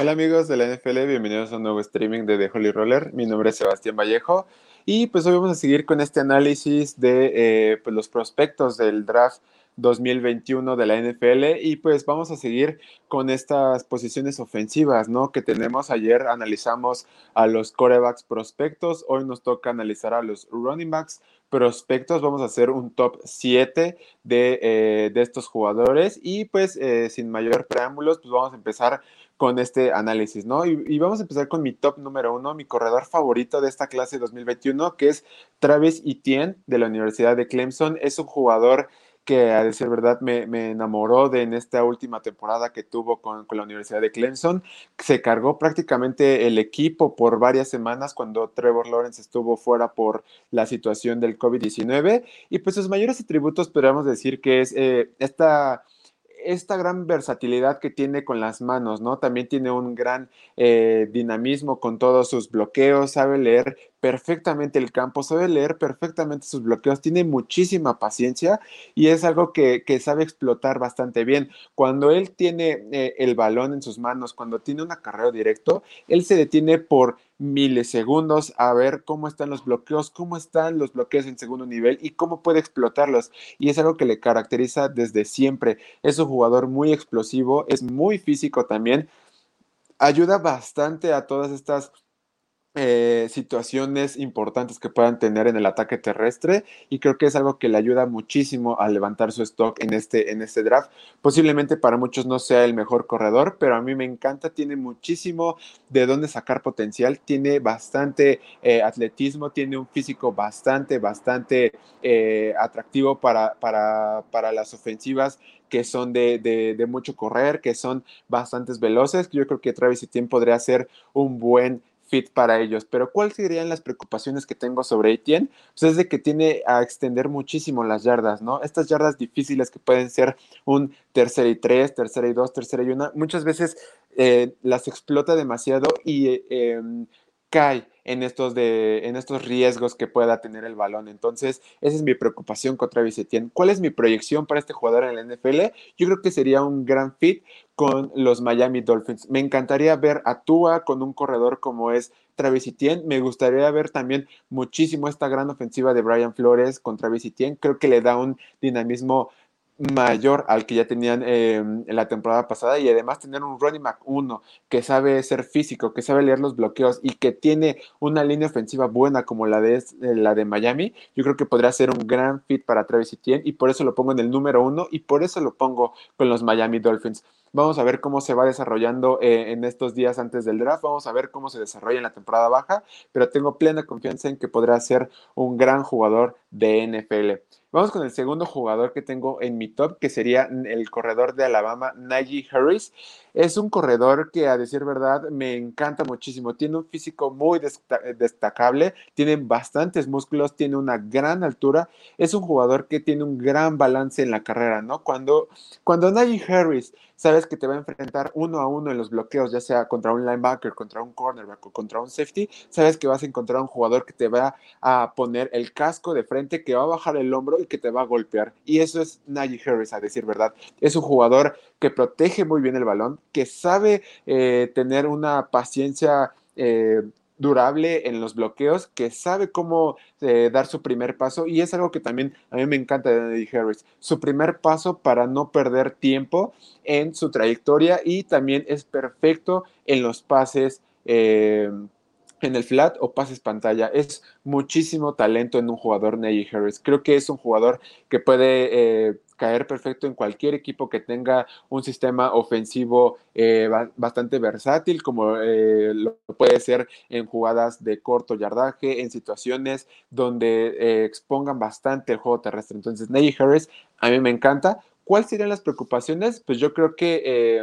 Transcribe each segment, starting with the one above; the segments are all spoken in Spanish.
Hola amigos de la NFL, bienvenidos a un nuevo streaming de The Holy Roller. Mi nombre es Sebastián Vallejo y pues hoy vamos a seguir con este análisis de eh, pues, los prospectos del draft 2021 de la NFL y pues vamos a seguir con estas posiciones ofensivas, ¿no? Que tenemos ayer, analizamos a los corebacks prospectos, hoy nos toca analizar a los running backs prospectos, vamos a hacer un top 7 de, eh, de estos jugadores y pues eh, sin mayor preámbulos, pues vamos a empezar con este análisis, ¿no? Y, vamos a empezar con mi top número uno, mi corredor favorito de esta clase 2021, que es Travis Etienne de la Universidad de Clemson. Es un jugador que a decir verdad me, enamoró de en esta última temporada que tuvo con, con, la Universidad de Clemson. Se cargó prácticamente el equipo por varias semanas cuando Trevor Lawrence estuvo fuera por la situación del COVID-19 y pues sus mayores atributos podríamos decir que es eh, esta esta gran versatilidad que tiene con las manos, ¿no? También tiene un gran eh, dinamismo con todos sus bloqueos, sabe leer perfectamente el campo, sabe leer perfectamente sus bloqueos, tiene muchísima paciencia y es algo que, sabe explotar bastante bien. Cuando él tiene eh, el balón en sus manos, cuando tiene un acarreo directo, él se detiene por milisegundos a ver cómo están los bloqueos, cómo están los bloqueos en segundo nivel y cómo puede explotarlos. Y es algo que le caracteriza desde siempre. Es un jugador muy explosivo, es muy físico también. Ayuda bastante a todas estas eh, situaciones importantes que puedan tener en el ataque terrestre y creo que es algo que le ayuda muchísimo a levantar su stock en este, en este draft. Posiblemente para muchos no sea el mejor corredor, pero a mí me encanta, tiene muchísimo de dónde sacar potencial, tiene bastante eh, atletismo, tiene un físico bastante, bastante eh, atractivo para, para, para las ofensivas que son de, de, mucho correr, que son bastantes veloces. Yo creo que Travis Etienne podría ser un buen fit para ellos. Pero ¿cuáles serían las preocupaciones que tengo sobre Etienne? Pues es de que tiene a extender muchísimo las yardas, ¿no? Estas yardas difíciles que pueden ser un tercera y tres, tercera y dos, tercera y una, muchas veces eh, las explota demasiado y eh, em, cae en estos, de, en estos riesgos que pueda tener el balón. Entonces, esa es mi preocupación contra Travis ¿Cuál es mi proyección para este jugador en la NFL? Yo creo que sería un gran fit con los Miami Dolphins. Me encantaría ver a Tua con un corredor como es Travis Etienne. Me gustaría ver también muchísimo esta gran ofensiva de Brian Flores con Travis Etienne. Creo que le da un dinamismo mayor al que ya tenían en la temporada pasada y además tener un running back 1 que sabe ser físico, que sabe leer los bloqueos y que tiene una línea ofensiva buena como la de, la de Miami, yo creo que podría ser un gran fit para Travis Etienne y por eso lo pongo en el número uno y por eso lo pongo con los Miami Dolphins. Vamos a ver cómo se va desarrollando eh, en estos días antes del draft, vamos a ver cómo se desarrolla en la temporada baja, pero tengo plena confianza en que podrá ser un gran jugador de NFL. Vamos con el segundo jugador que tengo en mi top, que sería el corredor de Alabama, Najee Harris. Es un corredor que, a decir verdad, me encanta muchísimo. Tiene un físico muy destacable, tiene bastantes músculos, tiene una gran altura. Es un jugador que tiene un gran balance en la carrera, ¿no? Cuando, cuando Najee Harris sabes que te va a enfrentar uno a uno en los bloqueos, ya sea contra un linebacker, contra un cornerback o contra un safety, sabes que vas a encontrar un jugador que te va a poner el casco de frente, que va a bajar el hombro y que te va a golpear. Y eso es Najee Harris, a decir verdad. Es un jugador que protege muy bien el balón, que sabe eh, tener una paciencia eh, durable en los bloqueos, que sabe cómo eh, dar su primer paso y es algo que también a mí me encanta de Najee Harris, su primer paso para no perder tiempo en su trayectoria y también es perfecto en los pases en el flat o pases pantalla. Es muchísimo talento en un jugador Najee Harris. Creo que es un jugador que puede eh, caer perfecto en cualquier equipo que tenga un sistema ofensivo eh, bastante versátil, como eh, lo puede ser en jugadas de corto yardaje, en situaciones donde expongan bastante el juego terrestre. Entonces, Najee Harris a mí me encanta. ¿Cuáles serían las preocupaciones? Pues yo creo que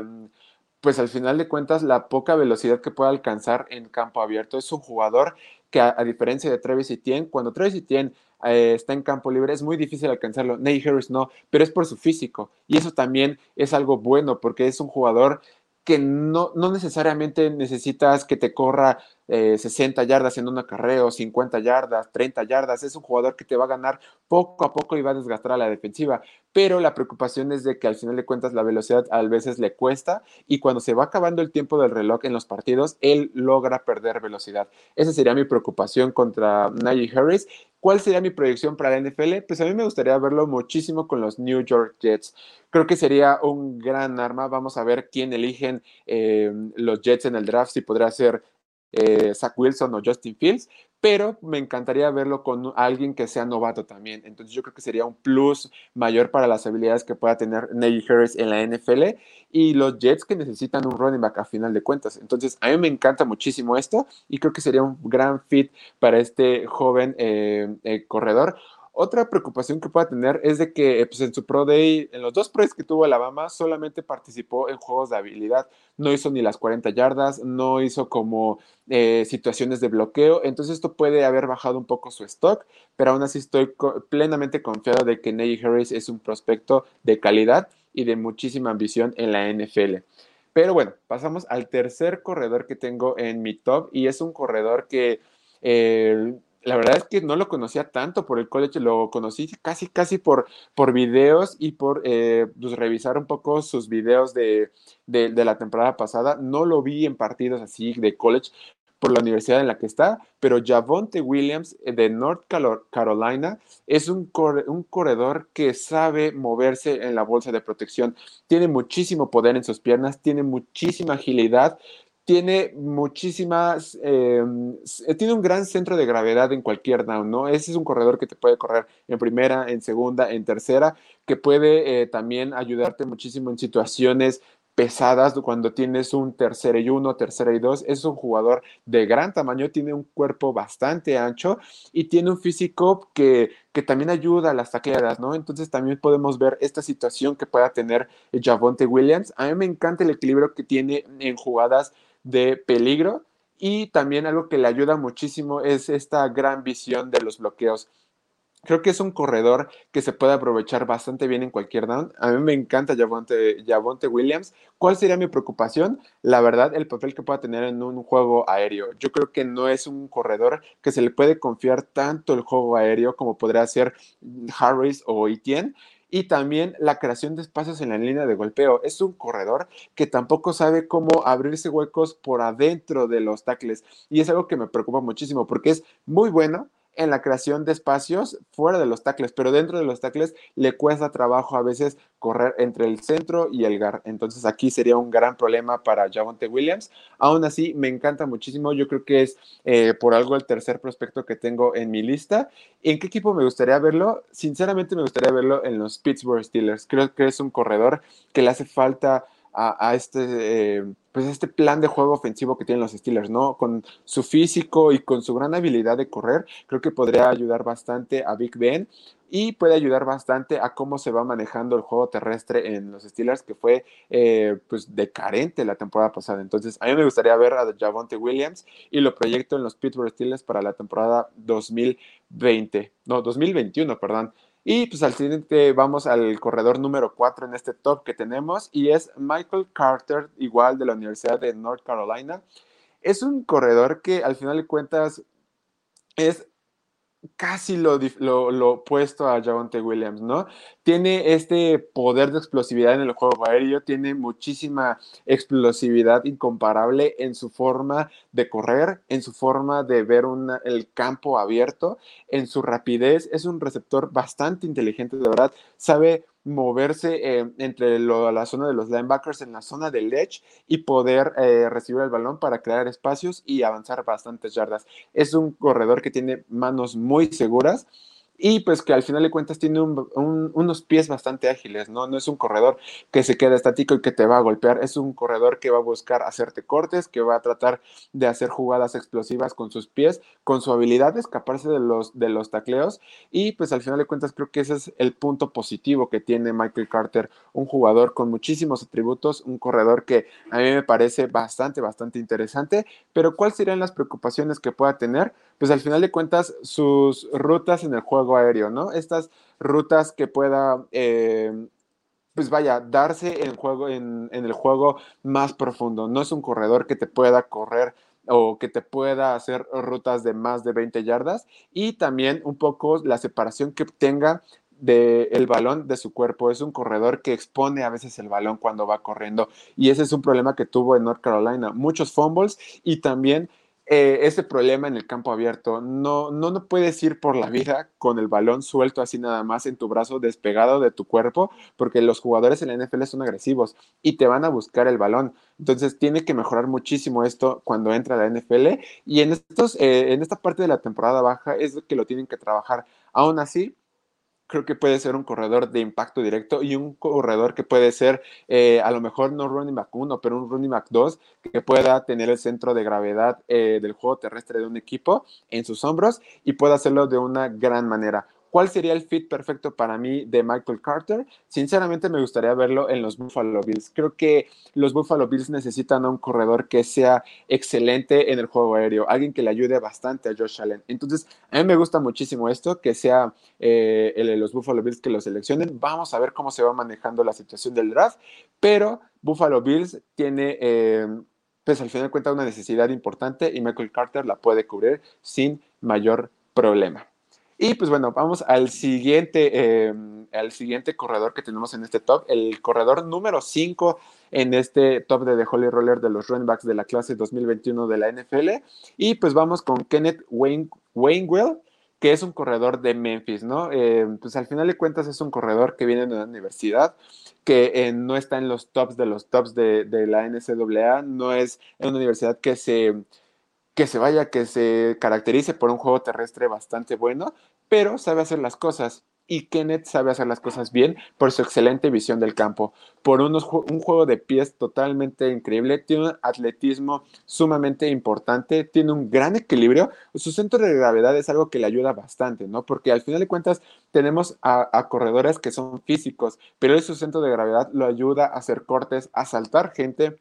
pues al final de cuentas la poca velocidad que puede alcanzar en campo abierto. Es un jugador que a, diferencia de Travis Etienne, cuando Travis Etienne eh, está en campo libre es muy difícil alcanzarlo. Nate Harris no, pero es por su físico. Y eso también es algo bueno porque es un jugador que no, no necesariamente necesitas que te corra 60 eh, yardas en un acarreo, 50 yardas, 30 yardas. Es un jugador que te va a ganar poco a poco y va a desgastar a la defensiva. Pero la preocupación es de que al final de cuentas la velocidad a veces le cuesta y cuando se va acabando el tiempo del reloj en los partidos, él logra perder velocidad. Esa sería mi preocupación contra Najee Harris. ¿Cuál sería mi proyección para la NFL? Pues a mí me gustaría verlo muchísimo con los New York Jets. Creo que sería un gran arma. Vamos a ver quién eligen eh, los Jets en el draft, si podría ser eh, Zach Wilson o Justin Fields, pero me encantaría verlo con alguien que sea novato también. Entonces yo creo que sería un plus mayor para las habilidades que pueda tener Najee Harris en la NFL y los Jets que necesitan un running back a final de cuentas. Entonces a mí me encanta muchísimo esto y creo que sería un gran fit para este joven eh, eh, corredor. Otra preocupación que pueda tener es de que pues, en su Pro Day, en los dos Pro que tuvo Alabama, solamente participó en juegos de habilidad. No hizo ni las 40 yardas, no hizo como eh, situaciones de bloqueo. Entonces esto puede haber bajado un poco su stock, pero aún así estoy plenamente confiado de que Najee Harris es un prospecto de calidad y de muchísima ambición en la NFL. Pero bueno, pasamos al tercer corredor que tengo en mi top y es un corredor que... Eh, la verdad es que no lo conocía tanto por el college, lo conocí casi, casi por, por videos y por eh, pues, revisar un poco sus videos de, de, la temporada pasada. No lo vi en partidos así de college por la universidad en la que está, pero Javonte Williams eh, de North Carolina es un, un corredor que sabe moverse en la bolsa de protección. Tiene muchísimo poder en sus piernas, tiene muchísima agilidad, tiene muchísimas, em, tiene un gran centro de gravedad en cualquier down, ¿no? Ese es un corredor que te puede correr en primera, en segunda, en tercera, que puede eh, también ayudarte muchísimo en situaciones pesadas cuando tienes un tercera y uno, tercera y dos. Es un jugador de gran tamaño, tiene un cuerpo bastante ancho y tiene un físico que, que también ayuda a las tacleadas, ¿no? Entonces también podemos ver esta situación que pueda tener Javonte Williams. A mí me encanta el equilibrio que tiene en jugadas de peligro y también algo que le ayuda muchísimo es esta gran visión de los bloqueos. Creo que es un corredor que se puede aprovechar bastante bien en cualquier down. A mí me encanta Javonte, Williams. ¿Cuál sería mi preocupación? La verdad, el papel que pueda tener en un juego aéreo. Yo creo que no es un corredor que se le puede confiar tanto el juego aéreo como podría ser Harris o Etienne y también la creación de espacios en la línea de golpeo. Es un corredor que tampoco sabe cómo abrirse huecos por adentro de los tackles y es algo que me preocupa muchísimo porque es muy bueno, en la creación de espacios fuera de los tackles, pero dentro de los tackles le cuesta trabajo a veces correr entre el centro y el gar. Entonces aquí sería un gran problema para Javonte Williams. Aún así, me encanta muchísimo. Yo creo que es eh, por algo el tercer prospecto que tengo en mi lista. ¿En qué equipo me gustaría verlo? Sinceramente me gustaría verlo en los Pittsburgh Steelers. Creo que es un corredor que le hace falta a, este, eh, pues este plan de juego ofensivo que tienen los Steelers, ¿no? Con su físico y con su gran habilidad de correr, creo que podría ayudar bastante a Big Ben y puede ayudar bastante a cómo se va manejando el juego terrestre en los Steelers, que fue eh, pues decarente la temporada pasada. Entonces, a mí me gustaría ver a Javonte Williams y lo proyecto en los Pittsburgh Steelers para la temporada 2020, no, 2021, perdón. Y pues al siguiente vamos al corredor número 4 en este top que tenemos y es Michael Carter, igual de la Universidad de North Carolina. Es un corredor que al final de cuentas es casi lo, lo, opuesto a Javonte Williams, ¿no? Tiene este poder de explosividad en el juego aéreo, tiene muchísima explosividad incomparable en su forma de correr, en su forma de ver el campo abierto, en su rapidez. Es un receptor bastante inteligente, de verdad. Sabe moverse eh, entre la zona de los linebackers en la zona del edge y poder eh, recibir el balón para crear espacios y avanzar bastantes yardas. Es un corredor que tiene manos muy seguras y pues que al final de cuentas tiene unos pies bastante ágiles, ¿no? No es un corredor que se queda estático y que te va a golpear, es un corredor que va a buscar hacerte cortes, que va a tratar de hacer jugadas explosivas con sus pies, con su habilidad de escaparse de los, de los tacleos y pues al final de cuentas creo que ese es el punto positivo que tiene Michael Carter, un jugador con muchísimos atributos, un corredor que a mí me parece bastante, bastante interesante, pero ¿cuáles serían las preocupaciones que pueda tener? Pues al final de cuentas sus rutas en el juego aéreo, ¿no? Estas rutas que pueda, eh, pues vaya, darse en, juego, en, el juego más profundo. No es un corredor que te pueda correr o que te pueda hacer rutas de más de 20 yardas y también un poco la separación que tenga del balón de su cuerpo. Es un corredor que expone a veces el balón cuando va corriendo y ese es un problema que tuvo en North Carolina. Muchos fumbles y también eh, ese problema en el campo abierto. No, no, no puedes ir por la vida con el balón suelto así nada más en tu brazo despegado de tu cuerpo, porque los jugadores en la NFL son agresivos y te van a buscar el balón. Entonces tiene que mejorar muchísimo esto cuando entra la NFL y en, estos, eh, en esta parte de la temporada baja es que lo tienen que trabajar. Aún así, creo que puede ser un corredor de impacto directo y un corredor que puede ser eh, a lo mejor no running back 1, pero un running back 2 que pueda tener el centro de gravedad eh, del juego terrestre de un equipo en sus hombros y pueda hacerlo de una gran manera. ¿Cuál sería el fit perfecto para mí de Michael Carter? Sinceramente me gustaría verlo en los Buffalo Bills. Creo que los Buffalo Bills necesitan a un corredor que sea excelente en el juego aéreo, alguien que le ayude bastante a Josh Allen. Entonces, a mí me gusta muchísimo esto, que sea eh, el de los Buffalo Bills que lo seleccionen. Vamos a ver cómo se va manejando la situación del draft, pero Buffalo Bills tiene... Eh, pues al final de cuentas una necesidad importante y Michael Carter la puede cubrir sin mayor problema. Y pues bueno, vamos al siguiente, em, al siguiente corredor que tenemos en este top, el corredor número 5 en este top de The Holy Roller de los running backs de la clase 2021 de la NFL. Y pues vamos con Kenneth Wayne, Wainwell, que es un corredor de Memphis, ¿no? Em, pues al final de cuentas es un corredor que viene de una universidad que eh, no está en los tops de los tops de, de la NCAA, no es una universidad que se que se vaya, que se caracterice por un juego terrestre bastante bueno, pero sabe hacer las cosas. Y Kenneth sabe hacer las cosas bien por su excelente visión del campo, por unos, un juego de pies totalmente increíble, tiene un atletismo sumamente importante, tiene un gran equilibrio, su centro de gravedad es algo que le ayuda bastante, ¿no? Porque al final de cuentas tenemos a, a corredores que son físicos, pero su centro de gravedad lo ayuda a hacer cortes, a saltar gente,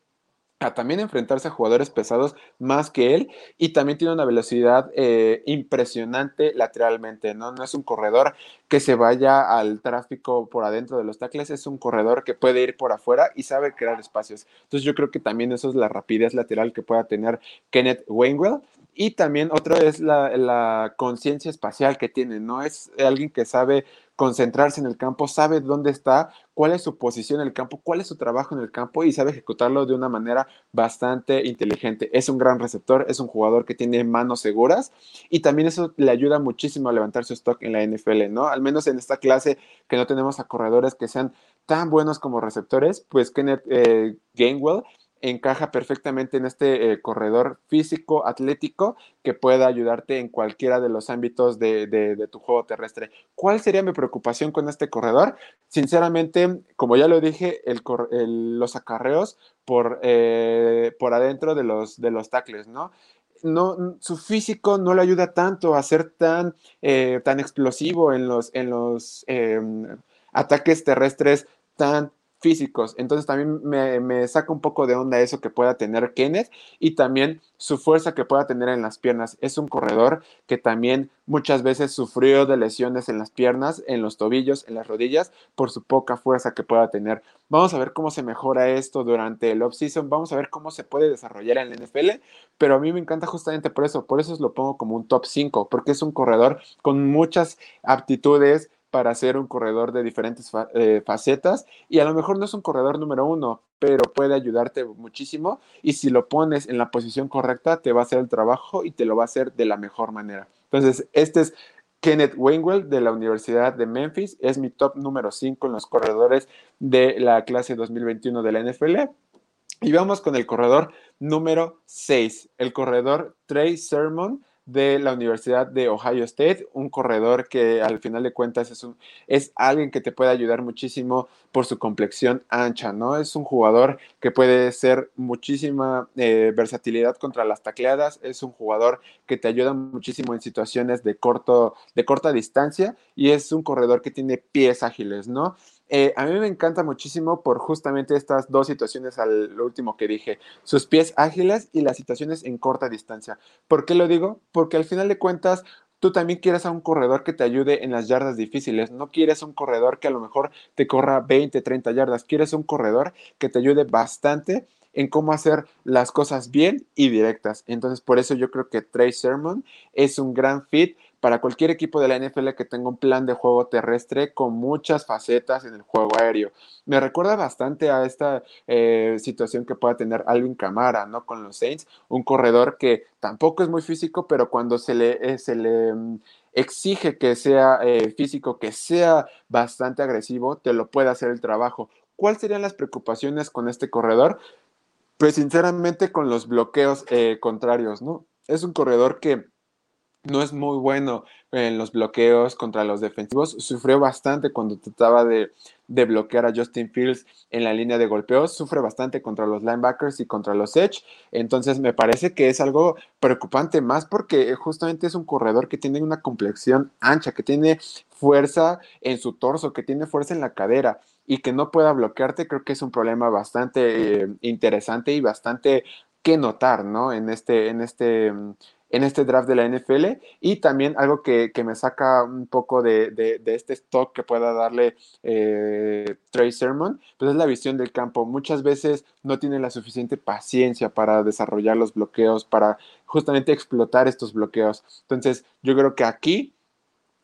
a también enfrentarse a jugadores pesados más que él y también tiene una velocidad eh, impresionante lateralmente, ¿no? No es un corredor que se vaya al tráfico por adentro de los tackles, es un corredor que puede ir por afuera y sabe crear espacios. Entonces yo creo que también eso es la rapidez lateral que pueda tener Kenneth Wainwell y también otro es la conciencia espacial que tiene, ¿no? Es alguien que sabe concentrarse en el campo, sabe dónde está, cuál es su posición en el campo, cuál es su trabajo en el campo y sabe ejecutarlo de una manera bastante inteligente. Es un gran receptor, es un jugador que tiene manos seguras y también eso le ayuda muchísimo a levantar su stock en la NFL, ¿no? Al menos en esta clase que no tenemos a corredores que sean tan buenos como receptores, pues Kenneth eh, Gainwell encaja perfectamente en este eh, corredor físico, atlético, que pueda ayudarte en cualquiera de los ámbitos de, tu juego terrestre. ¿Cuál sería mi preocupación con este corredor? Sinceramente, como ya lo dije, los acarreos por, eh, por adentro de los, de los tackles, ¿no? No, su físico no le ayuda tanto a ser tan, eh, tan explosivo en los, en los em, ataques terrestres tan físicos. Entonces también me, saca un poco de onda eso que pueda tener Kenneth y también su fuerza que pueda tener en las piernas. Es un corredor que también muchas veces sufrió de lesiones en las piernas, en los tobillos, en las rodillas, por su poca fuerza que pueda tener. Vamos a ver cómo se mejora esto durante el off-season, vamos a ver cómo se puede desarrollar en la NFL, pero a mí me encanta justamente por eso, por eso lo pongo como un top 5, porque es un corredor con muchas aptitudes, para ser un corredor de diferentes eh, facetas y a lo mejor no es un corredor número uno, pero puede ayudarte muchísimo y si lo pones en la posición correcta te va a hacer el trabajo y te lo va a hacer de la mejor manera. Entonces, este es Kenneth Wainwell de la Universidad de Memphis, es mi top número 5 en los corredores de la clase 2021 de la NFL. Y vamos con el corredor número 6, el corredor Trey Sermon de la Universidad de Ohio State, un corredor que al final de cuentas es, un, es alguien que te puede ayudar muchísimo por su complexión ancha, ¿no? Es un jugador que puede ser muchísima eh, versatilidad contra las tacleadas, es un jugador que te ayuda muchísimo en situaciones de, corto, de corta distancia y es un corredor que tiene pies ágiles, ¿no? Eh, a mí me encanta muchísimo por justamente estas dos situaciones al último que dije, sus pies ágiles y las situaciones en corta distancia. ¿Por qué lo digo? Porque al final de cuentas, tú también quieres a un corredor que te ayude en las yardas difíciles. No quieres un corredor que a lo mejor te corra 20, 30 yardas. Quieres un corredor que te ayude bastante en cómo hacer las cosas bien y directas. Entonces, por eso yo creo que Trey Sermon es un gran fit para cualquier equipo de la NFL que tenga un plan de juego terrestre con muchas facetas en el juego aéreo. Me recuerda bastante a esta eh, situación que pueda tener Alvin Camara, ¿no? Con los Saints, un corredor que tampoco es muy físico, pero cuando se le, eh, se le mm, exige que sea eh, físico, que sea bastante agresivo, te lo puede hacer el trabajo. ¿Cuáles serían las preocupaciones con este corredor? Pues sinceramente con los bloqueos contrarios, ¿no? Es un corredor que no es muy bueno en los bloqueos contra los defensivos. Sufrió bastante cuando trataba de, bloquear a Justin Fields en la línea de golpeos. Sufre bastante contra los linebackers y contra los edge. Entonces me parece que es algo preocupante más porque justamente es un corredor que tiene una complexión ancha, que tiene fuerza en su torso, que tiene fuerza en la cadera y que no pueda bloquearte. Creo que es un problema bastante eh, interesante y bastante que notar, ¿no? En este, en este en este draft de la NFL y también algo que, me saca un poco de, este stock que pueda darle eh, Trey Sermon, pues es la visión del campo. Muchas veces no tiene la suficiente paciencia para desarrollar los bloqueos, para justamente explotar estos bloqueos. Entonces, yo creo que aquí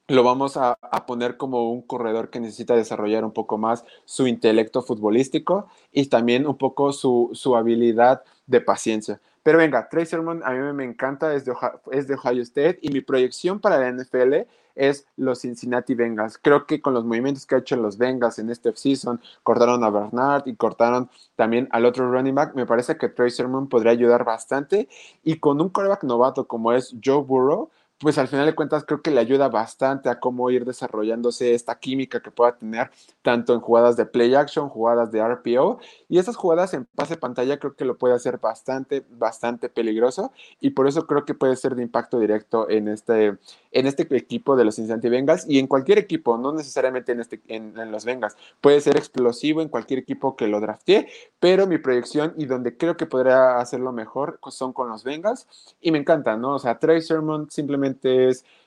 lo vamos a, poner como un corredor que necesita desarrollar un poco más su intelecto futbolístico y también un poco su, su habilidad de paciencia. Pero venga, Trey Sermon a mí me encanta, es de, Ohio, es de Ohio State y mi proyección para la NFL es los Cincinnati Bengals. Creo que con los movimientos que ha hecho los Bengals en este offseason, cortaron a Bernard y cortaron también al otro running back, me parece que Trey Sermon podría ayudar bastante y con un quarterback novato como es Joe Burrow, pues al final de cuentas creo que le ayuda bastante a cómo ir desarrollándose esta química que pueda tener tanto en jugadas de play action, jugadas de RPO y esas jugadas en pase pantalla creo que lo puede hacer bastante, bastante peligroso y por eso creo que puede ser de impacto directo en este, en este equipo de los Cincinnati Bengals y en cualquier equipo, no necesariamente en, este, en, los Bengals, puede ser explosivo en cualquier equipo que lo draftee, pero mi proyección y donde creo que podría hacerlo mejor son con los Bengals y me encanta, ¿no? O sea, Trey Sermon simplemente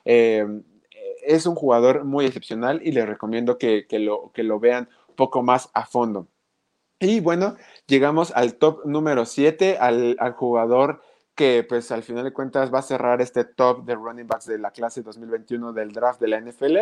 em, es un jugador muy excepcional y les recomiendo que, lo, que lo vean poco más a fondo. Y bueno, llegamos al top número 7, al, jugador que pues al final de cuentas va a cerrar este top de running backs de la clase 2021 del draft de la NFL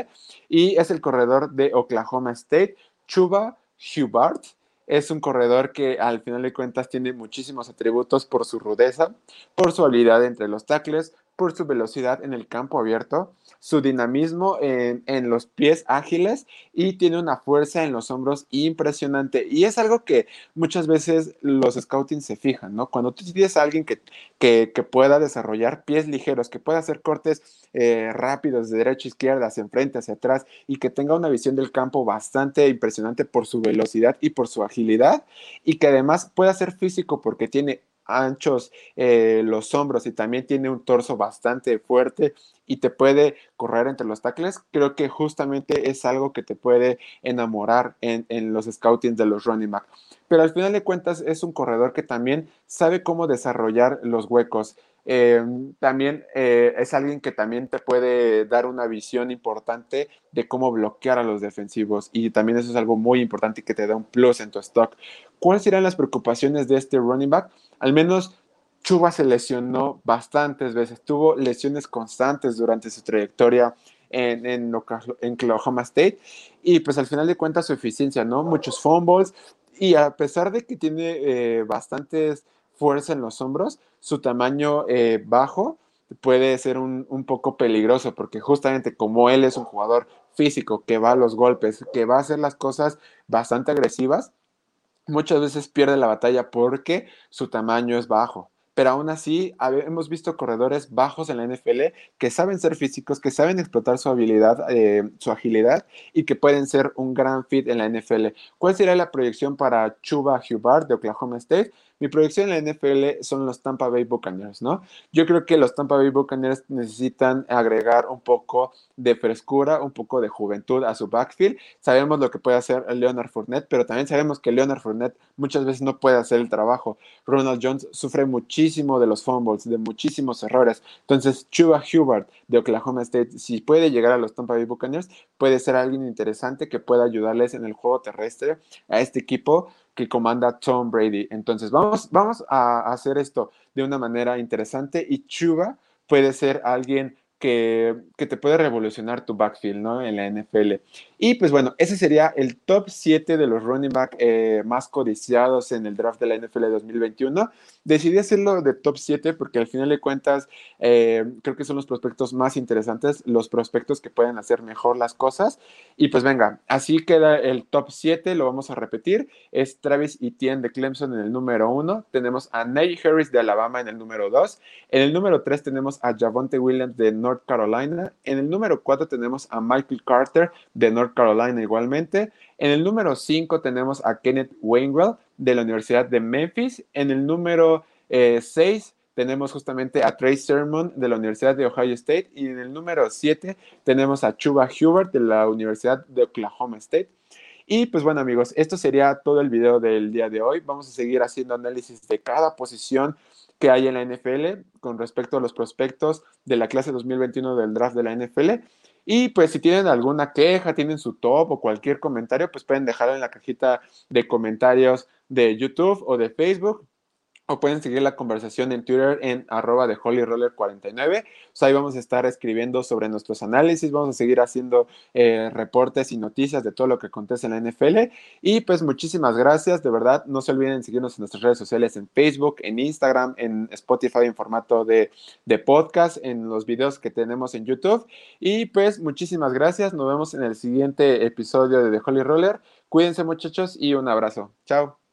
y es el corredor de Oklahoma State, Chuba Hubart. Es un corredor que al final de cuentas tiene muchísimos atributos por su rudeza, por su habilidad entre los tackles, por su velocidad en el campo abierto, su dinamismo en, los pies ágiles y tiene una fuerza en los hombros impresionante. Y es algo que muchas veces los scouting se fijan, ¿no? Cuando tú tienes a alguien que, que, pueda desarrollar pies ligeros, que pueda hacer cortes eh, rápidos de derecha a izquierda, hacia enfrente, hacia atrás y que tenga una visión del campo bastante impresionante por su velocidad y por su agilidad y que además pueda ser físico porque tiene anchos eh, los hombros y también tiene un torso bastante fuerte y te puede correr entre los tackles, creo que justamente es algo que te puede enamorar en, los scouting de los running back. Pero al final de cuentas es un corredor que también sabe cómo desarrollar los huecos. Em, también eh, es alguien que también te puede dar una visión importante de cómo bloquear a los defensivos y también eso es algo muy importante que te da un plus en tu stock. ¿Cuáles serán las preocupaciones de este running back? Al menos Chuba se lesionó bastantes veces, tuvo lesiones constantes durante su trayectoria en, en, Oklahoma State y pues al final de cuentas su eficiencia, ¿no? Muchos fumbles y a pesar de que tiene eh, bastantes fuerza en los hombros, su tamaño eh, bajo puede ser un, un, poco peligroso porque justamente como él es un jugador físico que va a los golpes, que va a hacer las cosas bastante agresivas, muchas veces pierde la batalla porque su tamaño es bajo. Pero aún así, hemos visto corredores bajos en la NFL que saben ser físicos, que saben explotar su habilidad, eh, su agilidad y que pueden ser un gran fit en la NFL. ¿Cuál sería la proyección para Chuba Hubbard de Oklahoma State? Mi proyección en la NFL son los Tampa Bay Buccaneers, ¿no? Yo creo que los Tampa Bay Buccaneers necesitan agregar un poco de frescura, un poco de juventud a su backfield. Sabemos lo que puede hacer Leonard Fournette, pero también sabemos que Leonard Fournette muchas veces no puede hacer el trabajo. Ronald Jones sufre muchísimo de los fumbles, de muchísimos errores. Entonces, Chuba Hubbard de Oklahoma State, si puede llegar a los Tampa Bay Buccaneers, puede ser alguien interesante que pueda ayudarles en el juego terrestre a este equipo que comanda Tom Brady. Entonces, vamos, vamos a hacer esto de una manera interesante y Chuba puede ser alguien que, te puede revolucionar tu backfield, ¿no? En la NFL. Y pues bueno, ese sería el top 7 de los running back eh, más codiciados en el draft de la NFL 2021. Decidí hacerlo de top 7 porque al final de cuentas eh, creo que son los prospectos más interesantes, los prospectos que pueden hacer mejor las cosas. Y pues venga, así queda el top 7, lo vamos a repetir. Es Travis Etienne de Clemson en el número 1. Tenemos a Najee Harris de Alabama en el número 2. En el número 3 tenemos a Javonte Williams de North Carolina. En el número 4 tenemos a Michael Carter de North Carolina igualmente. En el número 5 tenemos a Kenneth Wainwright de la Universidad de Memphis. En el número 6 eh, tenemos justamente a Trey Sermon de la Universidad de Ohio State. Y en el número 7 tenemos a Chuba Hubert de la Universidad de Oklahoma State. Y pues bueno amigos, esto sería todo el video del día de hoy. Vamos a seguir haciendo análisis de cada posición que hay en la NFL con respecto a los prospectos de la clase 2021 del draft de la NFL. Y pues si tienen alguna queja, tienen su top o cualquier comentario, pues pueden dejarlo en la cajita de comentarios de YouTube o de Facebook o pueden seguir la conversación en Twitter en arroba de holyroller49. ahí vamos a estar escribiendo sobre nuestros análisis, vamos a seguir haciendo eh, reportes y noticias de todo lo que acontece en la NFL. Y pues muchísimas gracias, de verdad, no se olviden seguirnos en nuestras redes sociales, en Facebook, en Instagram, en Spotify en formato de, de podcast, en los videos que tenemos en YouTube. Y pues muchísimas gracias, nos vemos en el siguiente episodio de The Holy Roller. Cuídense muchachos y un abrazo. Chao.